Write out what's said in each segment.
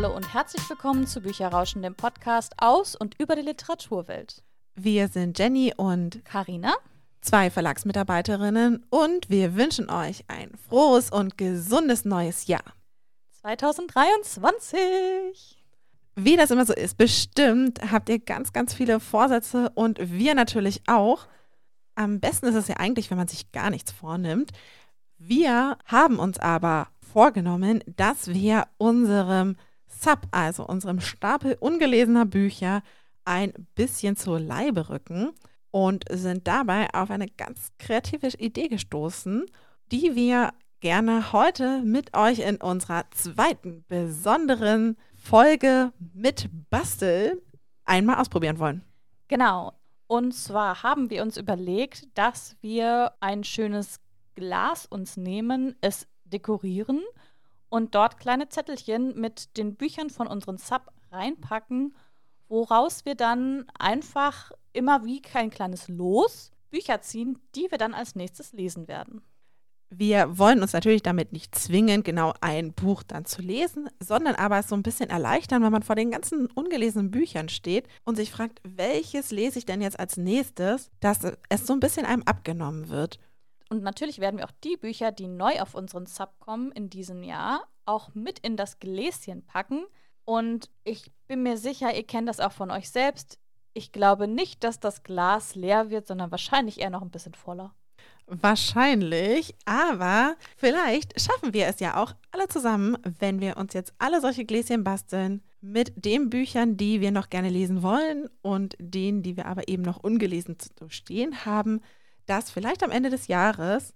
Hallo und herzlich willkommen zu Bücherrauschen, dem Podcast aus und über die Literaturwelt. Wir sind Jenny und Karina, zwei Verlagsmitarbeiterinnen und wir wünschen euch ein frohes und gesundes neues Jahr. 2023. Wie das immer so ist, bestimmt habt ihr ganz, ganz viele Vorsätze und wir natürlich auch. Am besten ist es ja eigentlich, wenn man sich gar nichts vornimmt. Wir haben uns aber vorgenommen, dass wir unserem Sub, also unserem Stapel ungelesener Bücher, ein bisschen zur Leibe rücken und sind dabei auf eine ganz kreative Idee gestoßen, die wir gerne heute mit euch in unserer zweiten besonderen Folge mit Bastel einmal ausprobieren wollen. Genau. Und zwar haben wir uns überlegt, dass wir ein schönes Glas uns nehmen, es dekorieren und dort kleine Zettelchen mit den Büchern von unseren Sub reinpacken, woraus wir dann einfach immer wie kein kleines Los Bücher ziehen, die wir dann als nächstes lesen werden. Wir wollen uns natürlich damit nicht zwingen, genau ein Buch dann zu lesen, sondern aber es so ein bisschen erleichtern, wenn man vor den ganzen ungelesenen Büchern steht und sich fragt, welches lese ich denn jetzt als nächstes, dass es so ein bisschen einem abgenommen wird. Und natürlich werden wir auch die Bücher, die neu auf unseren Sub kommen in diesem Jahr, auch mit in das Gläschen packen. Und ich bin mir sicher, ihr kennt das auch von euch selbst. Ich glaube nicht, dass das Glas leer wird, sondern wahrscheinlich eher noch ein bisschen voller. Wahrscheinlich, aber vielleicht schaffen wir es ja auch alle zusammen, wenn wir uns jetzt alle solche Gläschen basteln mit den Büchern, die wir noch gerne lesen wollen und denen, die wir aber eben noch ungelesen zu stehen haben, dass vielleicht am Ende des Jahres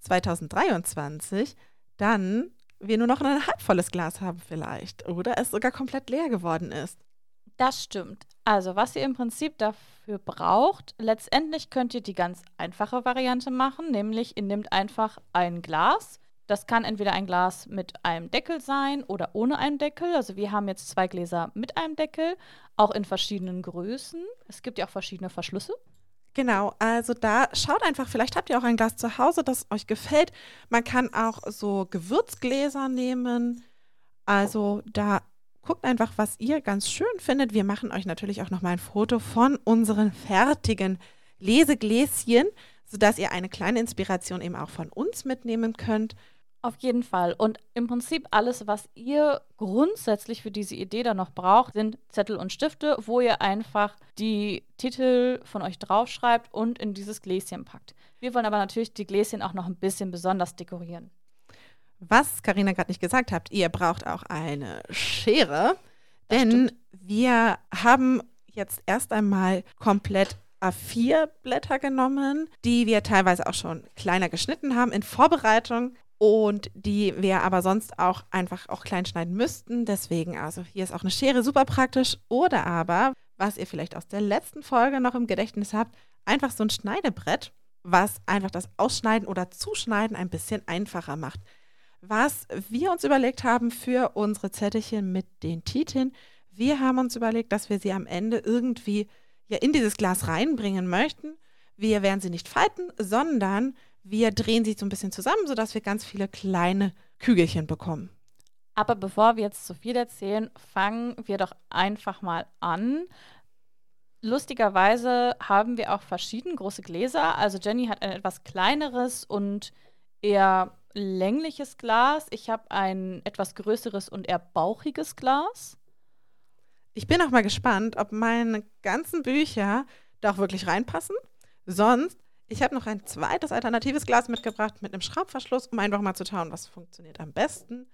2023 dann wir nur noch ein halbvolles Glas haben vielleicht oder es sogar komplett leer geworden ist. Das stimmt. Also, was ihr im Prinzip dafür braucht, letztendlich könnt ihr die ganz einfache Variante machen, nämlich ihr nehmt einfach ein Glas. Das kann entweder ein Glas mit einem Deckel sein oder ohne einen Deckel. Also wir haben jetzt zwei Gläser mit einem Deckel, auch in verschiedenen Größen. Es gibt ja auch verschiedene Verschlüsse. Genau, also da schaut einfach, vielleicht habt ihr auch ein Glas zu Hause, das euch gefällt. Man kann auch so Gewürzgläser nehmen. Also da guckt einfach, was ihr ganz schön findet. Wir machen euch natürlich auch nochmal ein Foto von unseren fertigen Lesegläschen, sodass ihr eine kleine Inspiration eben auch von uns mitnehmen könnt. Auf jeden Fall. Und im Prinzip alles, was ihr grundsätzlich für diese Idee dann noch braucht, sind Zettel und Stifte, wo ihr einfach die Titel von euch draufschreibt und in dieses Gläschen packt. Wir wollen aber natürlich die Gläschen auch noch ein bisschen besonders dekorieren. Was Karina gerade nicht gesagt hat, ihr braucht auch eine Schere, das denn stimmt. wir haben jetzt erst einmal komplett A4-Blätter genommen, die wir teilweise auch schon kleiner geschnitten haben in Vorbereitung und die wir aber sonst auch einfach auch klein schneiden müssten. Deswegen, also hier ist auch eine Schere super praktisch. Oder aber, was ihr vielleicht aus der letzten Folge noch im Gedächtnis habt, einfach so ein Schneidebrett, was einfach das Ausschneiden oder Zuschneiden ein bisschen einfacher macht. Was wir uns überlegt haben für unsere Zettelchen mit den Titeln, wir haben uns überlegt, dass wir sie am Ende irgendwie ja in dieses Glas reinbringen möchten. Wir werden sie nicht falten, sondern wir drehen sie so ein bisschen zusammen, sodass wir ganz viele kleine Kügelchen bekommen. Aber bevor wir jetzt zu viel erzählen, fangen wir doch einfach mal an. Lustigerweise haben wir auch verschieden große Gläser. Also Jenny hat ein etwas kleineres und eher längliches Glas. Ich habe ein etwas größeres und eher bauchiges Glas. Ich bin auch mal gespannt, ob meine ganzen Bücher da auch wirklich reinpassen. Sonst ich habe noch ein zweites alternatives Glas mitgebracht mit einem Schraubverschluss, um einfach mal zu schauen, was funktioniert am besten.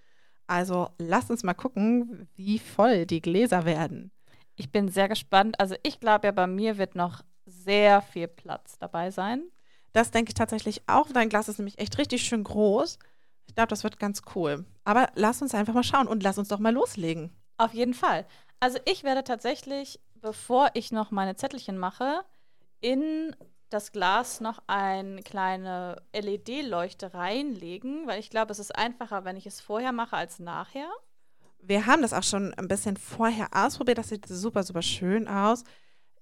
Also lasst uns mal gucken, wie voll die Gläser werden. Ich bin sehr gespannt. Also ich glaube ja, bei mir wird noch sehr viel Platz dabei sein. Das denke ich tatsächlich auch. Dein Glas ist nämlich echt richtig schön groß. Ich glaube, das wird ganz cool. Aber lass uns einfach mal schauen und lass uns doch mal loslegen. Auf jeden Fall. Also ich werde tatsächlich, bevor ich noch meine Zettelchen mache, in das Glas noch eine kleine LED-Leuchte reinlegen, weil ich glaube, es ist einfacher, wenn ich es vorher mache als nachher. Wir haben das auch schon ein bisschen vorher ausprobiert. Das sieht super, super schön aus.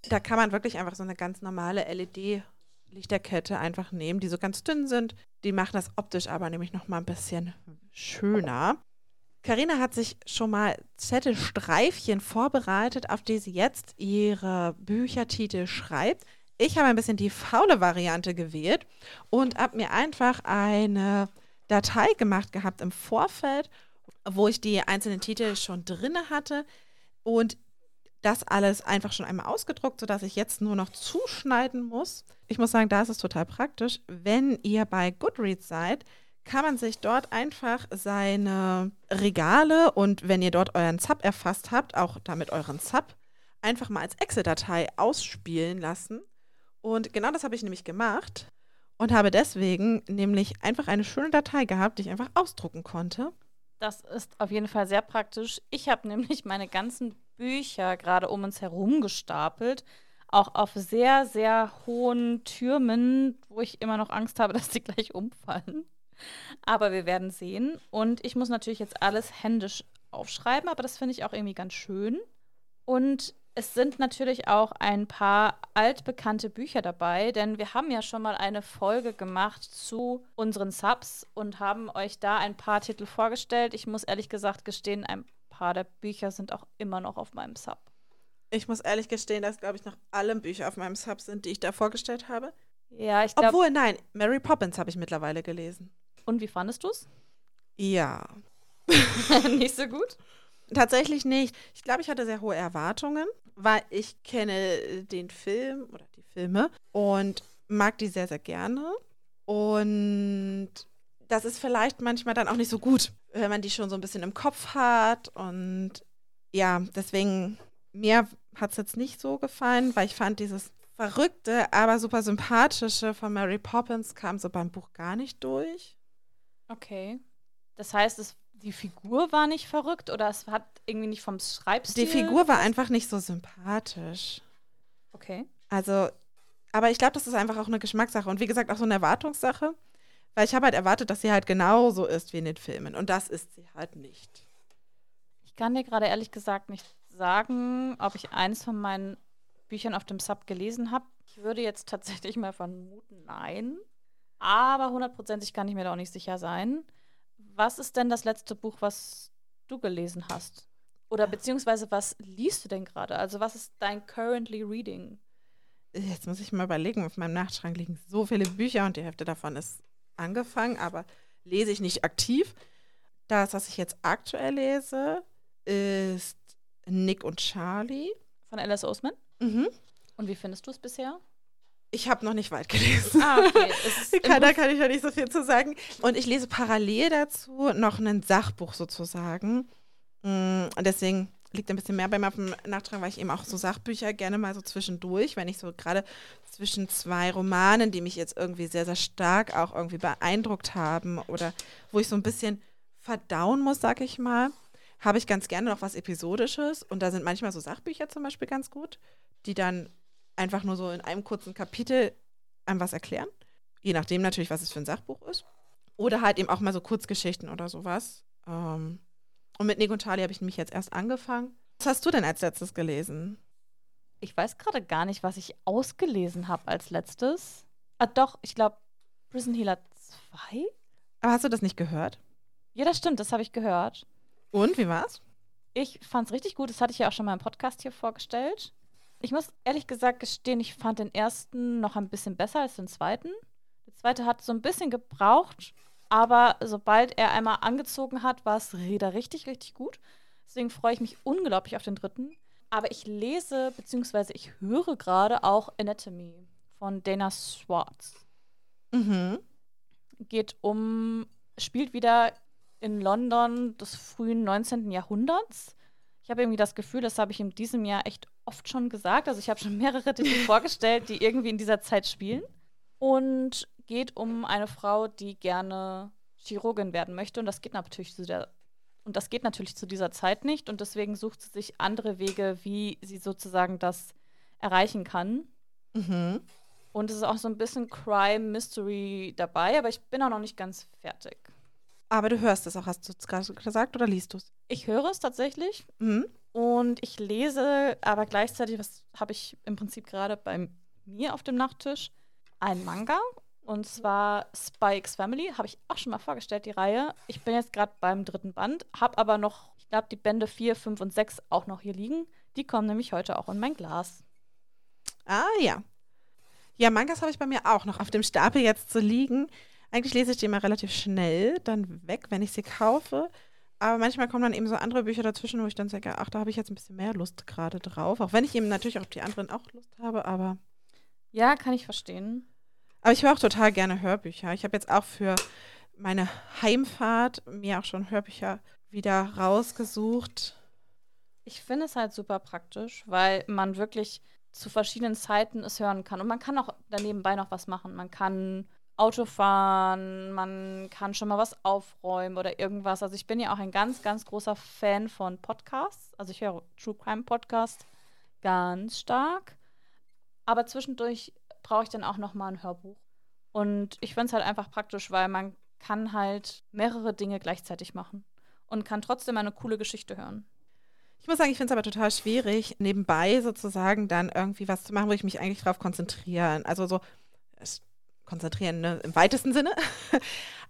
Da kann man wirklich einfach so eine ganz normale LED-Lichterkette einfach nehmen, die so ganz dünn sind. Die machen das optisch aber nämlich noch mal ein bisschen schöner. Karina hat sich schon mal Zettelstreifchen vorbereitet, auf die sie jetzt ihre Büchertitel schreibt. Ich habe ein bisschen die faule Variante gewählt und habe mir einfach eine Datei gemacht gehabt im Vorfeld, wo ich die einzelnen Titel schon drin hatte und das alles einfach schon einmal ausgedruckt, sodass ich jetzt nur noch zuschneiden muss. Ich muss sagen, da ist es total praktisch. Wenn ihr bei Goodreads seid, kann man sich dort einfach seine Regale und wenn ihr dort euren Zap erfasst habt, auch damit euren Zap, einfach mal als Excel-Datei ausspielen lassen. Und genau das habe ich nämlich gemacht und habe deswegen nämlich einfach eine schöne Datei gehabt, die ich einfach ausdrucken konnte. Das ist auf jeden Fall sehr praktisch. Ich habe nämlich meine ganzen Bücher gerade um uns herum gestapelt, auch auf sehr, sehr hohen Türmen, wo ich immer noch Angst habe, dass die gleich umfallen. Aber wir werden sehen. Und ich muss natürlich jetzt alles händisch aufschreiben, aber das finde ich auch irgendwie ganz schön. Und es sind natürlich auch ein paar altbekannte Bücher dabei, denn wir haben ja schon mal eine Folge gemacht zu unseren Subs und haben euch da ein paar Titel vorgestellt. Ich muss ehrlich gesagt gestehen, ein paar der Bücher sind auch immer noch auf meinem Sub. Ich muss ehrlich gestehen, dass, glaube ich, noch alle Bücher auf meinem Sub sind, die ich da vorgestellt habe. Ja, ich glaube. Obwohl, nein, Mary Poppins habe ich mittlerweile gelesen. Und wie fandest du es? Ja. nicht so gut? Tatsächlich nicht. Ich glaube, ich hatte sehr hohe Erwartungen, weil ich kenne den Film oder die Filme und mag die sehr, sehr gerne. Und das ist vielleicht manchmal dann auch nicht so gut, wenn man die schon so ein bisschen im Kopf hat. Und ja, deswegen, mir hat es jetzt nicht so gefallen, weil ich fand dieses verrückte, aber super sympathische von Mary Poppins kam so beim Buch gar nicht durch. Okay. Das heißt, es, die Figur war nicht verrückt oder es hat irgendwie nicht vom Schreibstil. Die Figur war einfach nicht so sympathisch. Okay. Also, aber ich glaube, das ist einfach auch eine Geschmackssache und wie gesagt auch so eine Erwartungssache, weil ich habe halt erwartet, dass sie halt genauso ist wie in den Filmen und das ist sie halt nicht. Ich kann dir gerade ehrlich gesagt nicht sagen, ob ich eins von meinen Büchern auf dem Sub gelesen habe. Ich würde jetzt tatsächlich mal vermuten, nein. Aber hundertprozentig kann ich mir da auch nicht sicher sein. Was ist denn das letzte Buch, was du gelesen hast? Oder beziehungsweise was liest du denn gerade? Also was ist dein currently reading? Jetzt muss ich mal überlegen, auf meinem Nachtschrank liegen so viele Bücher und die Hälfte davon ist angefangen, aber lese ich nicht aktiv. Das, was ich jetzt aktuell lese, ist Nick und Charlie. Von Alice Oseman? Mhm. Und wie findest du es bisher? Ich habe noch nicht weit gelesen. Ah, okay. kann, da kann ich ja nicht so viel zu sagen. Und ich lese parallel dazu noch ein Sachbuch sozusagen. Mm, und deswegen liegt ein bisschen mehr bei mir auf dem Nachtrag, weil ich eben auch so Sachbücher gerne mal so zwischendurch, wenn ich so gerade zwischen zwei Romanen, die mich jetzt irgendwie sehr, sehr stark auch irgendwie beeindruckt haben oder wo ich so ein bisschen verdauen muss, sag ich mal, habe ich ganz gerne noch was Episodisches. Und da sind manchmal so Sachbücher zum Beispiel ganz gut, die dann einfach nur so in einem kurzen Kapitel einem was erklären. Je nachdem natürlich, was es für ein Sachbuch ist. Oder halt eben auch mal so Kurzgeschichten oder sowas. Ähm, und mit Nick und Charlie habe ich nämlich jetzt erst angefangen. Was hast du denn als letztes gelesen? Ich weiß gerade gar nicht, was ich ausgelesen habe als letztes. Ah, doch, ich glaube, Prison Healer 2. Aber hast du das nicht gehört? Ja, das stimmt, das habe ich gehört. Und, wie war's? Ich fand es richtig gut. Das hatte ich ja auch schon mal im Podcast hier vorgestellt. Ich muss ehrlich gesagt gestehen, ich fand den ersten noch ein bisschen besser als den zweiten. Der zweite hat so ein bisschen gebraucht, aber sobald er einmal angezogen hat, war es wieder richtig, richtig gut. Deswegen freue ich mich unglaublich auf den dritten. Aber ich lese, beziehungsweise ich höre gerade auch Anatomy von Dana Schwartz. Mhm. Geht um, spielt wieder in London des frühen 19. Jahrhunderts. Ich habe irgendwie das Gefühl, das habe ich in diesem Jahr echt oft schon gesagt. Also ich habe schon mehrere Titel vorgestellt, die irgendwie in dieser Zeit spielen. Und geht um eine Frau, die gerne Chirurgin werden möchte. Und das geht natürlich zu der und das geht natürlich zu dieser Zeit nicht. Und deswegen sucht sie sich andere Wege, wie sie sozusagen das erreichen kann. Mhm. Und es ist auch so ein bisschen Crime Mystery dabei, aber ich bin auch noch nicht ganz fertig. Aber du hörst es auch, hast du es gerade gesagt, oder liest du es? Ich höre es tatsächlich. Mhm. Und ich lese, aber gleichzeitig, was habe ich im Prinzip gerade bei mir auf dem Nachttisch? Ein Manga. Und zwar Spikes Family, habe ich auch schon mal vorgestellt, die Reihe. Ich bin jetzt gerade beim dritten Band, habe aber noch, ich glaube, die Bände 4, 5 und 6 auch noch hier liegen. Die kommen nämlich heute auch in mein Glas. Ah ja. Ja, Mangas habe ich bei mir auch noch auf dem Stapel jetzt zu liegen. Eigentlich lese ich die immer relativ schnell dann weg, wenn ich sie kaufe. Aber manchmal kommen dann eben so andere Bücher dazwischen, wo ich dann sage, ach, da habe ich jetzt ein bisschen mehr Lust gerade drauf. Auch wenn ich eben natürlich auf die anderen auch Lust habe, aber. Ja, kann ich verstehen. Aber ich höre auch total gerne Hörbücher. Ich habe jetzt auch für meine Heimfahrt mir auch schon Hörbücher wieder rausgesucht. Ich finde es halt super praktisch, weil man wirklich zu verschiedenen Zeiten es hören kann. Und man kann auch danebenbei noch was machen. Man kann Auto fahren, man kann schon mal was aufräumen oder irgendwas. Also ich bin ja auch ein ganz, ganz großer Fan von Podcasts. Also ich höre True Crime Podcast ganz stark. Aber zwischendurch brauche ich dann auch noch mal ein Hörbuch. Und ich finde es halt einfach praktisch, weil man kann halt mehrere Dinge gleichzeitig machen und kann trotzdem eine coole Geschichte hören. Ich muss sagen, ich finde es aber total schwierig, nebenbei sozusagen dann irgendwie was zu machen, wo ich mich eigentlich drauf konzentrieren. Also so konzentrieren ne, im weitesten Sinne.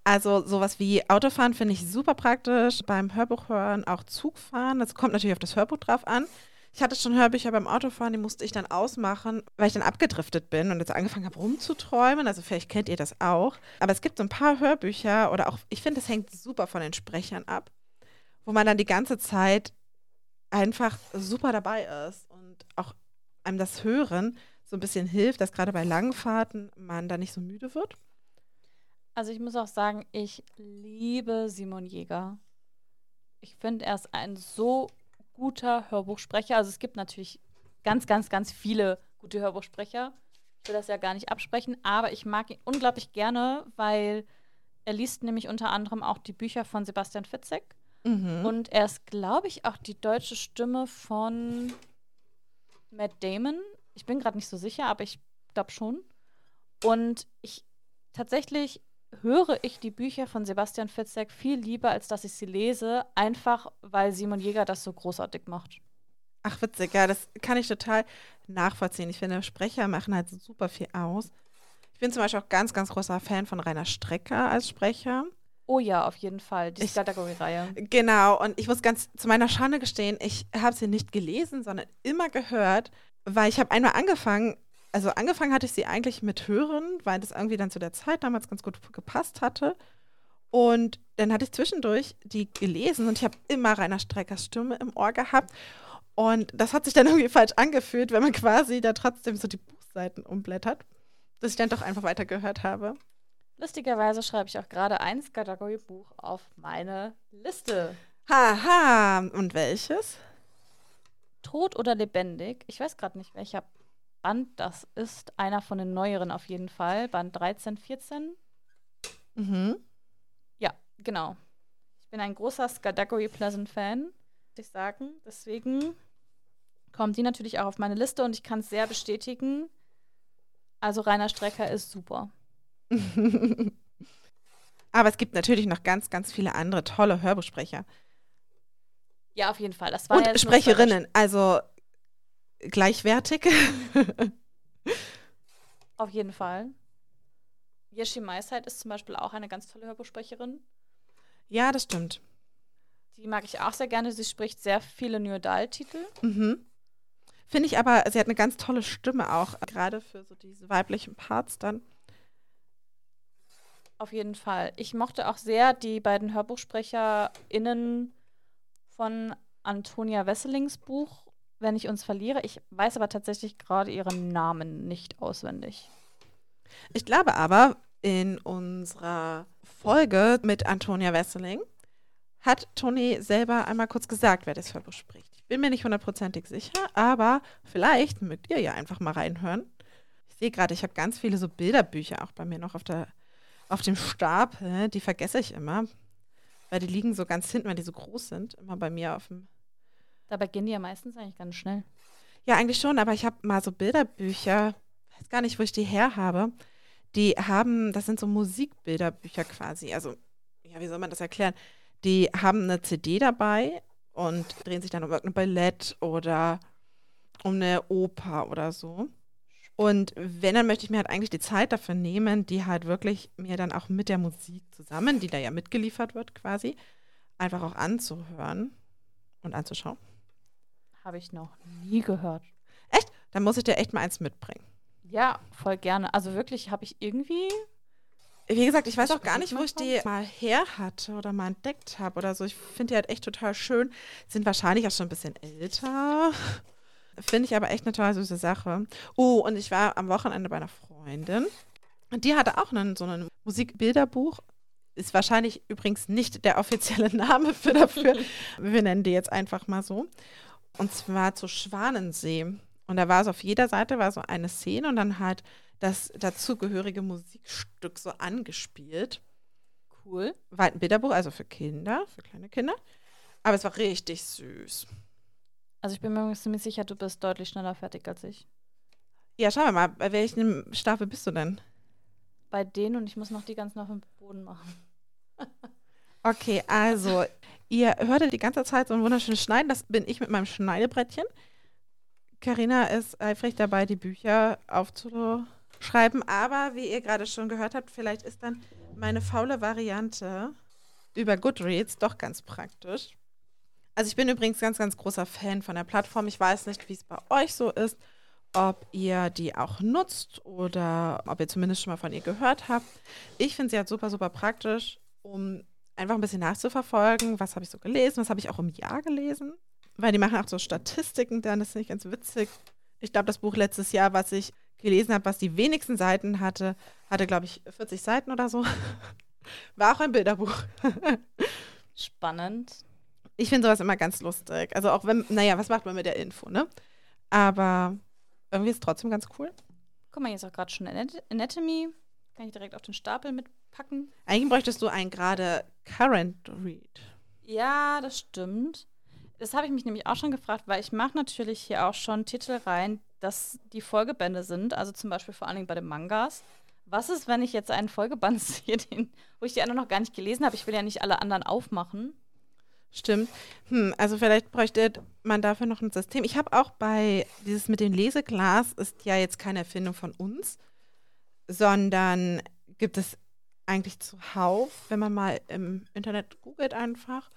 Also sowas wie Autofahren finde ich super praktisch, beim Hörbuch hören, auch Zugfahren. Das kommt natürlich auf das Hörbuch drauf an. Ich hatte schon Hörbücher beim Autofahren, die musste ich dann ausmachen, weil ich dann abgedriftet bin und jetzt angefangen habe rumzuträumen. Also vielleicht kennt ihr das auch. Aber es gibt so ein paar Hörbücher oder auch, ich finde, das hängt super von den Sprechern ab, wo man dann die ganze Zeit einfach super dabei ist und auch einem das Hören so ein bisschen hilft, dass gerade bei langen Fahrten man da nicht so müde wird? Also ich muss auch sagen, ich liebe Simon Jäger. Ich finde, er ist ein so guter Hörbuchsprecher. Also es gibt natürlich ganz, ganz, ganz viele gute Hörbuchsprecher. Ich will das ja gar nicht absprechen, aber ich mag ihn unglaublich gerne, weil er liest nämlich unter anderem auch die Bücher von Sebastian Fitzek. Mhm. Und er ist, glaube ich, auch die deutsche Stimme von Matt Damon ich bin gerade nicht so sicher, aber ich glaube schon. Und ich tatsächlich höre ich die Bücher von Sebastian Fitzek viel lieber, als dass ich sie lese, einfach weil Simon Jäger das so großartig macht. Ach, witzig, ja, das kann ich total nachvollziehen. Ich finde, Sprecher machen halt super viel aus. Ich bin zum Beispiel auch ganz, ganz großer Fan von Rainer Strecker als Sprecher. Oh ja, auf jeden Fall, die Kategorie-Reihe. Genau, und ich muss ganz zu meiner Schande gestehen, ich habe sie nicht gelesen, sondern immer gehört weil ich habe einmal angefangen, also angefangen hatte ich sie eigentlich mit Hören, weil das irgendwie dann zu der Zeit damals ganz gut gepasst hatte. Und dann hatte ich zwischendurch die gelesen und ich habe immer Rainer Streckers Stimme im Ohr gehabt. Und das hat sich dann irgendwie falsch angefühlt, wenn man quasi da trotzdem so die Buchseiten umblättert, dass ich dann doch einfach weitergehört habe. Lustigerweise schreibe ich auch gerade ein Kategorie-Buch auf meine Liste. Haha, und welches? Tot oder lebendig. Ich weiß gerade nicht, welcher Band das ist. Einer von den neueren auf jeden Fall. Band 13, 14. Mhm. Ja, genau. Ich bin ein großer Skadagory Pleasant-Fan, muss ich sagen. Deswegen kommen die natürlich auch auf meine Liste und ich kann es sehr bestätigen. Also Rainer Strecker ist super. Aber es gibt natürlich noch ganz, ganz viele andere tolle Hörbuchsprecher. Ja, auf jeden Fall. Das war Und Sprecherinnen, also gleichwertig. auf jeden Fall. Yeshi Maisheit ist zum Beispiel auch eine ganz tolle Hörbuchsprecherin. Ja, das stimmt. Die mag ich auch sehr gerne. Sie spricht sehr viele New Adult-Titel. Mhm. Finde ich aber, sie hat eine ganz tolle Stimme auch, gerade für so diese weiblichen Parts dann. Auf jeden Fall. Ich mochte auch sehr die beiden HörbuchsprecherInnen von Antonia Wesselings Buch, Wenn ich uns verliere. Ich weiß aber tatsächlich gerade ihren Namen nicht auswendig. Ich glaube aber, in unserer Folge mit Antonia Wesseling hat Toni selber einmal kurz gesagt, wer das Hörbuch spricht. Ich bin mir nicht hundertprozentig sicher, aber vielleicht mögt ihr ja einfach mal reinhören. Ich sehe gerade, ich habe ganz viele so Bilderbücher auch bei mir noch auf, der, auf dem Stapel. Die vergesse ich immer. Weil die liegen so ganz hinten, weil die so groß sind, immer bei mir auf dem. Dabei gehen die ja meistens eigentlich ganz schnell. Ja, eigentlich schon, aber ich habe mal so Bilderbücher, weiß gar nicht, wo ich die her habe. Die haben, das sind so Musikbilderbücher quasi. Also, ja, wie soll man das erklären? Die haben eine CD dabei und drehen sich dann um irgendein Ballett oder um eine Oper oder so. Und wenn, dann möchte ich mir halt eigentlich die Zeit dafür nehmen, die halt wirklich mir dann auch mit der Musik zusammen, die da ja mitgeliefert wird quasi, einfach auch anzuhören und anzuschauen. Habe ich noch nie gehört. Echt? Dann muss ich dir echt mal eins mitbringen. Ja, voll gerne. Also wirklich habe ich irgendwie. Wie gesagt, ich weiß auch gar nicht, wo ich die mal her hatte oder mal entdeckt habe oder so. Ich finde die halt echt total schön. Sind wahrscheinlich auch schon ein bisschen älter. Finde ich aber echt eine total süße Sache. Oh, und ich war am Wochenende bei einer Freundin. Und die hatte auch einen, so ein Musikbilderbuch. Ist wahrscheinlich übrigens nicht der offizielle Name für dafür. Wir nennen die jetzt einfach mal so. Und zwar zu Schwanensee. Und da war es auf jeder Seite war so eine Szene und dann halt das dazugehörige Musikstück so angespielt. Cool. War halt ein Bilderbuch, also für Kinder, für kleine Kinder. Aber es war richtig süß. Also ich bin mir ziemlich sicher, du bist deutlich schneller fertig als ich. Ja, schauen wir mal, bei welchem Staffel bist du denn? Bei denen und ich muss noch die ganzen auf dem Boden machen. okay, also ihr hörtet die ganze Zeit so ein wunderschönes Schneiden. Das bin ich mit meinem Schneidebrettchen. Carina ist eifrig dabei, die Bücher aufzuschreiben. Aber wie ihr gerade schon gehört habt, vielleicht ist dann meine faule Variante über Goodreads doch ganz praktisch. Also ich bin übrigens ganz, ganz großer Fan von der Plattform. Ich weiß nicht, wie es bei euch so ist, ob ihr die auch nutzt oder ob ihr zumindest schon mal von ihr gehört habt. Ich finde sie halt super, super praktisch, um einfach ein bisschen nachzuverfolgen, was habe ich so gelesen, was habe ich auch im Jahr gelesen. Weil die machen auch so Statistiken dann, das finde ich ganz witzig. Ich glaube, das Buch letztes Jahr, was ich gelesen habe, was die wenigsten Seiten hatte, hatte, glaube ich, 40 Seiten oder so. War auch ein Bilderbuch. Spannend. Ich finde sowas immer ganz lustig. Also auch wenn, naja, was macht man mit der Info, ne? Aber irgendwie ist es trotzdem ganz cool. Guck mal, hier ist auch gerade schon Anatomy. Kann ich direkt auf den Stapel mitpacken. Eigentlich bräuchtest du einen gerade Current Read. Ja, das stimmt. Das habe ich mich nämlich auch schon gefragt, weil ich mache natürlich hier auch schon Titel rein, dass die Folgebände sind, also zum Beispiel vor allen Dingen bei den Mangas. Was ist, wenn ich jetzt einen Folgeband sehe, den, wo ich die anderen noch gar nicht gelesen habe? Ich will ja nicht alle anderen aufmachen. Stimmt. Hm, also vielleicht bräuchte man dafür noch ein System. Ich habe auch bei dieses mit dem Leseglas ist ja jetzt keine Erfindung von uns, sondern gibt es eigentlich zuhauf, wenn man mal im Internet googelt einfach.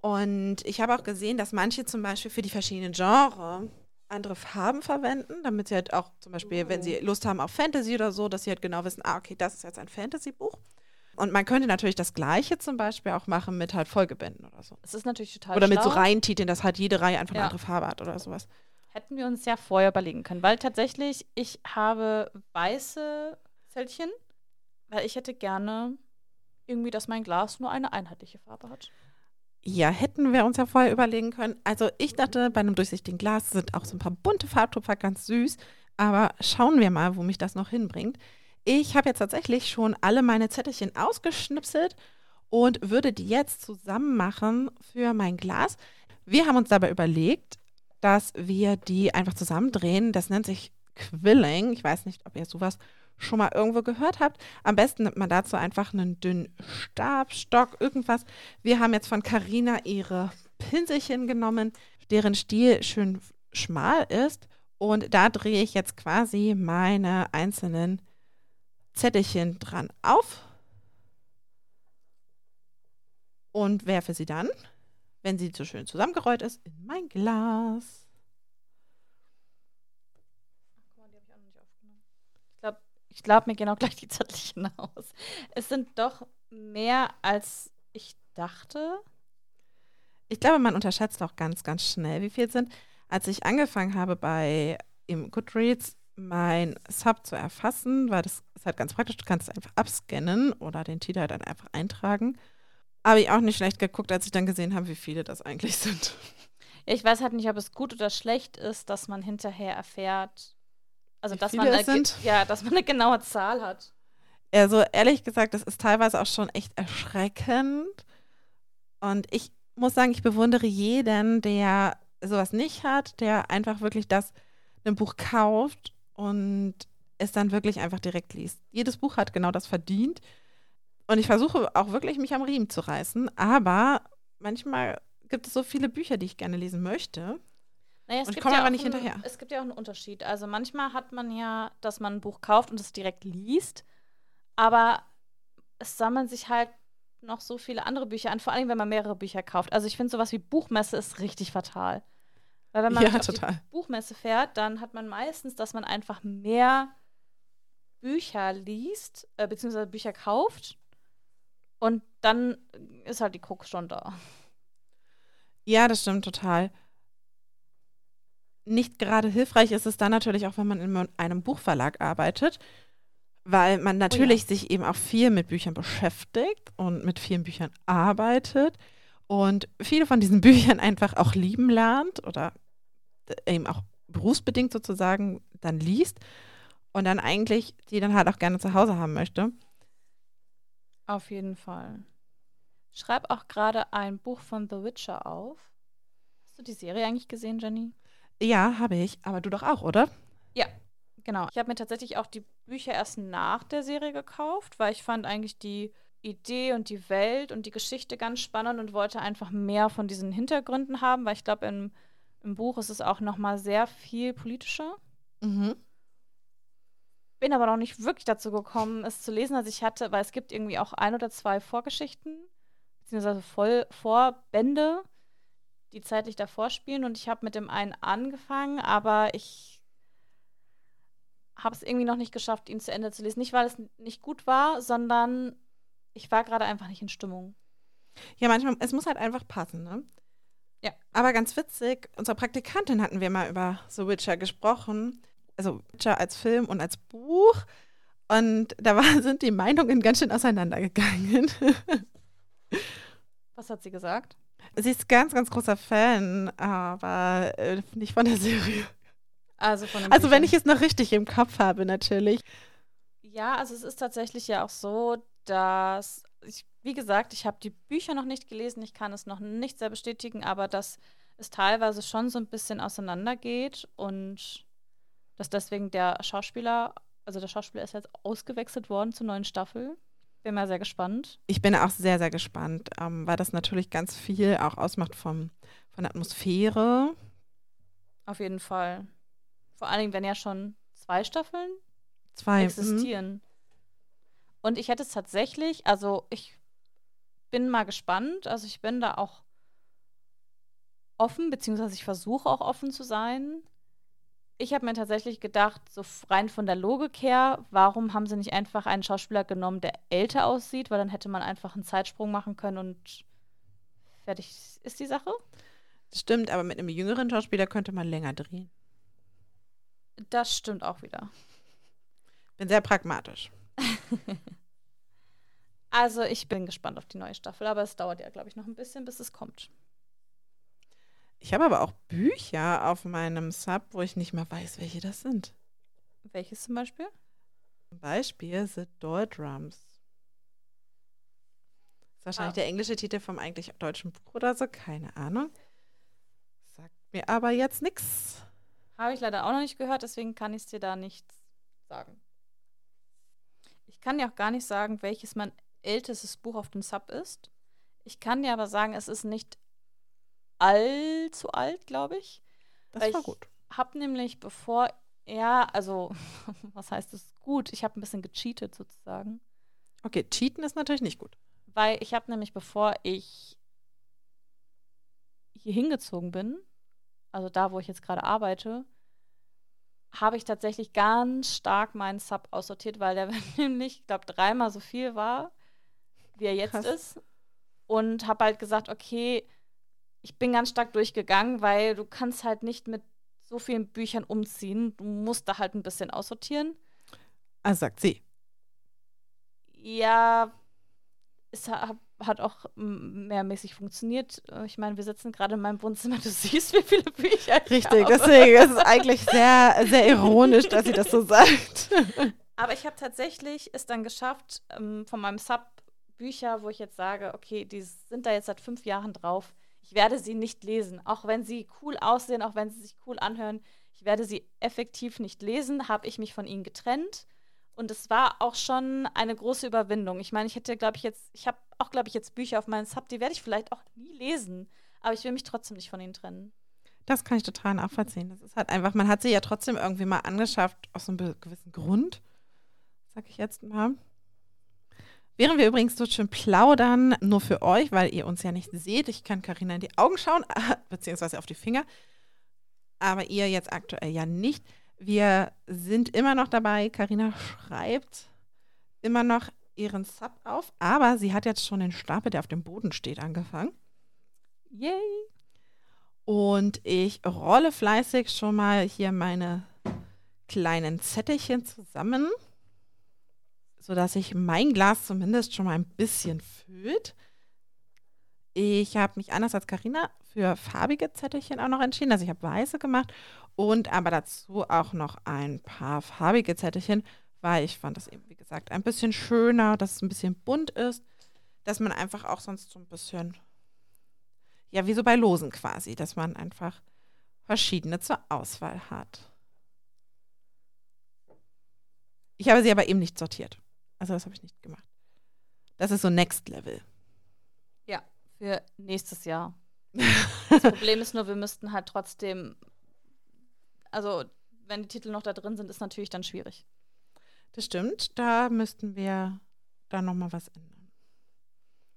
Und ich habe auch gesehen, dass manche zum Beispiel für die verschiedenen Genres andere Farben verwenden, damit sie halt auch zum Beispiel, oh. wenn sie Lust haben auf Fantasy oder so, dass sie halt genau wissen, ah, okay, das ist jetzt ein Fantasy-Buch. Und man könnte natürlich das Gleiche zum Beispiel auch machen mit halt Folgebänden oder so. Es ist natürlich total Oder mit schlau. so Reihentiteln, dass halt jede Reihe einfach ja. eine andere Farbe hat oder sowas. Hätten wir uns ja vorher überlegen können, weil tatsächlich ich habe weiße Zellchen, weil ich hätte gerne irgendwie, dass mein Glas nur eine einheitliche Farbe hat. Ja, hätten wir uns ja vorher überlegen können. Also ich dachte, bei einem durchsichtigen Glas sind auch so ein paar bunte Farbtupfer ganz süß. Aber schauen wir mal, wo mich das noch hinbringt. Ich habe jetzt tatsächlich schon alle meine Zettelchen ausgeschnipselt und würde die jetzt zusammen machen für mein Glas. Wir haben uns dabei überlegt, dass wir die einfach zusammendrehen. Das nennt sich Quilling. Ich weiß nicht, ob ihr sowas schon mal irgendwo gehört habt. Am besten nimmt man dazu einfach einen dünnen Stab, Stock, irgendwas. Wir haben jetzt von Carina ihre Pinselchen genommen, deren Stiel schön schmal ist. Und da drehe ich jetzt quasi meine einzelnen Zettelchen dran auf und werfe sie dann, wenn sie so schön zusammengerollt ist, in mein Glas. Ich glaube, ich glaub, mir gehen auch gleich die Zettelchen aus. Es sind doch mehr, als ich dachte. Ich glaube, man unterschätzt auch ganz, ganz schnell, wie viel sind. Als ich angefangen habe bei im Goodreads, mein Sub zu erfassen, weil das ist halt ganz praktisch. Du kannst es einfach abscannen oder den Titel halt dann einfach eintragen. Habe ich auch nicht schlecht geguckt, als ich dann gesehen habe, wie viele das eigentlich sind. Ja, ich weiß halt nicht, ob es gut oder schlecht ist, dass man hinterher erfährt, also wie dass man, eine, ja, dass man eine genaue Zahl hat. Also ehrlich gesagt, das ist teilweise auch schon echt erschreckend. Und ich muss sagen, ich bewundere jeden, der sowas nicht hat, der einfach wirklich das ein Buch kauft und es dann wirklich einfach direkt liest. Jedes Buch hat genau das verdient. Und ich versuche auch wirklich, mich am Riemen zu reißen. Aber manchmal gibt es so viele Bücher, die ich gerne lesen möchte. Naja, Und ich komme ja aber nicht einen- hinterher. Es gibt ja auch einen Unterschied. Also manchmal hat man ja, dass man ein Buch kauft und es direkt liest, aber es sammeln sich halt noch so viele andere Bücher an, vor allem wenn man mehrere Bücher kauft. Also ich finde sowas wie Buchmesse ist richtig fatal. Weil wenn man Ja, auf total. die Buchmesse fährt, dann hat man meistens, dass man einfach mehr Bücher liest, äh, beziehungsweise Bücher kauft und dann ist halt die Krux schon da. Ja, das stimmt total. Nicht gerade hilfreich ist es dann natürlich auch, wenn man in einem Buchverlag arbeitet, weil man natürlich sich eben auch viel mit Büchern beschäftigt und mit vielen Büchern arbeitet und viele von diesen Büchern einfach auch lieben lernt oder eben auch berufsbedingt sozusagen dann liest und dann eigentlich die dann halt auch gerne zu Hause haben möchte. Auf jeden Fall. Schreib auch gerade ein Buch von The Witcher auf. Hast du die Serie eigentlich gesehen, Jenny? Ja, habe ich, aber du doch auch, oder? Genau. Ich habe mir tatsächlich auch die Bücher erst nach der Serie gekauft, weil ich fand eigentlich die Idee und die Welt und die Geschichte ganz spannend und wollte einfach mehr von diesen Hintergründen haben, weil ich glaube, im, im Buch ist es auch noch mal sehr viel politischer. Mhm. Bin aber noch nicht wirklich dazu gekommen, es zu lesen. Also ich hatte, weil es gibt irgendwie auch ein oder zwei Vorgeschichten, beziehungsweise Voll Vorbände, die zeitlich davor spielen. Und ich habe mit dem einen angefangen, aber ich habe es irgendwie noch nicht geschafft, ihn zu Ende zu lesen. Nicht, weil es nicht gut war, sondern ich war gerade einfach nicht in Stimmung. Ja, manchmal, es muss halt einfach passen, ne? Ja. Aber ganz witzig, unsere Praktikantin hatten wir mal über The Witcher gesprochen. Also Witcher als Film und als Buch. Und da war, sind die Meinungen ganz schön auseinandergegangen. Was hat sie gesagt? Sie ist ganz, ganz großer Fan, aber äh, nicht von der Serie. Also von Also wenn ich es noch richtig im Kopf habe, natürlich. Ja, also es ist tatsächlich ja auch so, dass ich, wie gesagt, ich habe die Bücher noch nicht gelesen, ich kann es noch nicht sehr bestätigen, aber dass es teilweise schon so ein bisschen auseinandergeht und dass deswegen der Schauspieler, also der Schauspieler ist jetzt ausgewechselt worden zur neuen Staffel. Bin mal sehr gespannt. Ich bin auch sehr, sehr gespannt, ähm, weil das natürlich ganz viel auch ausmacht vom, von der Atmosphäre. Auf jeden Fall. Vor allen Dingen, wenn ja schon zwei Staffeln Zwei. mhm. existieren. Und ich hätte es tatsächlich, also ich bin mal gespannt, also ich bin da auch offen, beziehungsweise ich versuche auch offen zu sein. Ich habe mir tatsächlich gedacht, so rein von der Logik her, warum haben sie nicht einfach einen Schauspieler genommen, der älter aussieht, weil dann hätte man einfach einen Zeitsprung machen können und fertig ist die Sache. Stimmt, aber mit einem jüngeren Schauspieler könnte man länger drehen. Das stimmt auch wieder. Bin sehr pragmatisch. Also ich bin gespannt auf die neue Staffel, aber es dauert ja, glaube ich, noch ein bisschen, bis es kommt. Ich habe aber auch Bücher auf meinem Sub, wo ich nicht mehr weiß, welche das sind. Welches zum Beispiel? Zum Beispiel The Doldrums. Ist wahrscheinlich Ah. der englische Titel vom eigentlich deutschen Buch oder so, keine Ahnung. Sagt mir aber jetzt nichts. Habe ich leider auch noch nicht gehört, deswegen kann ich es dir da nicht sagen. Ich kann dir auch gar nicht sagen, welches mein ältestes Buch auf dem Sub ist. Ich kann dir aber sagen, es ist nicht allzu alt, glaube ich. Das Weil war ich- gut. Hab nämlich bevor er, also, was heißt es gut? Ich habe ein bisschen gecheatet sozusagen. Okay, cheaten ist natürlich nicht gut. Weil ich habe nämlich, bevor ich hier hingezogen bin, also da, wo ich jetzt gerade arbeite, habe ich tatsächlich ganz stark meinen Sub aussortiert, weil der nämlich, ich glaube, dreimal so viel war, wie er jetzt Krass. ist. Und habe halt gesagt, okay, ich bin ganz stark durchgegangen, weil du kannst halt nicht mit so vielen Büchern umziehen. Du musst da halt ein bisschen aussortieren. Also sagt sie. Ja, es ha- hat auch mehrmäßig funktioniert. Äh, Ich meine, wir sitzen gerade in meinem Wohnzimmer. Du siehst, wie viele Bücher ich Richtig, habe. deswegen ist es eigentlich sehr, sehr ironisch, dass sie das so sagt. Aber ich habe tatsächlich es dann geschafft, ähm, von meinem Sub Bücher, wo ich jetzt sage, okay, die sind da jetzt seit fünf Jahren drauf. Ich werde sie nicht lesen, auch wenn sie cool aussehen, auch wenn sie sich cool anhören. Ich werde sie effektiv nicht lesen, habe ich mich von ihnen getrennt. Und es war auch schon eine große Überwindung. Ich meine, ich hätte, glaube ich, jetzt, ich habe auch, glaube ich, jetzt Bücher auf meinem Sub, die werde ich vielleicht auch nie lesen. Aber ich will mich trotzdem nicht von ihnen trennen. Das kann ich total nachvollziehen. Das ist halt einfach, man hat sie ja trotzdem irgendwie mal angeschafft, aus einem gewissen Grund, sag ich jetzt mal. Während wir übrigens so schön plaudern, nur für euch, weil ihr uns ja nicht seht, ich kann Karina in die Augen schauen, beziehungsweise auf die Finger, aber ihr jetzt aktuell ja nicht. Wir sind immer noch dabei. Karina schreibt immer noch ihren Sub auf, aber sie hat jetzt schon den Stapel, der auf dem Boden steht, angefangen. Yay! Und ich rolle fleißig schon mal hier meine kleinen Zettelchen zusammen, sodass sich mein Glas zumindest schon mal ein bisschen füllt. Ich habe mich anders als Karina für farbige Zettelchen auch noch entschieden. Also ich habe weiße gemacht und aber dazu auch noch ein paar farbige Zettelchen, weil ich fand das eben, wie gesagt, ein bisschen schöner, dass es ein bisschen bunt ist, dass man einfach auch sonst so ein bisschen, ja, wie so bei Losen quasi, dass man einfach verschiedene zur Auswahl hat. Ich habe sie aber eben nicht sortiert. Also das habe ich nicht gemacht. Das ist so Next Level. Ja, für nächstes Jahr. Das Problem ist nur, wir müssten halt trotzdem, also wenn die Titel noch da drin sind, ist natürlich dann schwierig. Das stimmt, da müssten wir dann nochmal was ändern.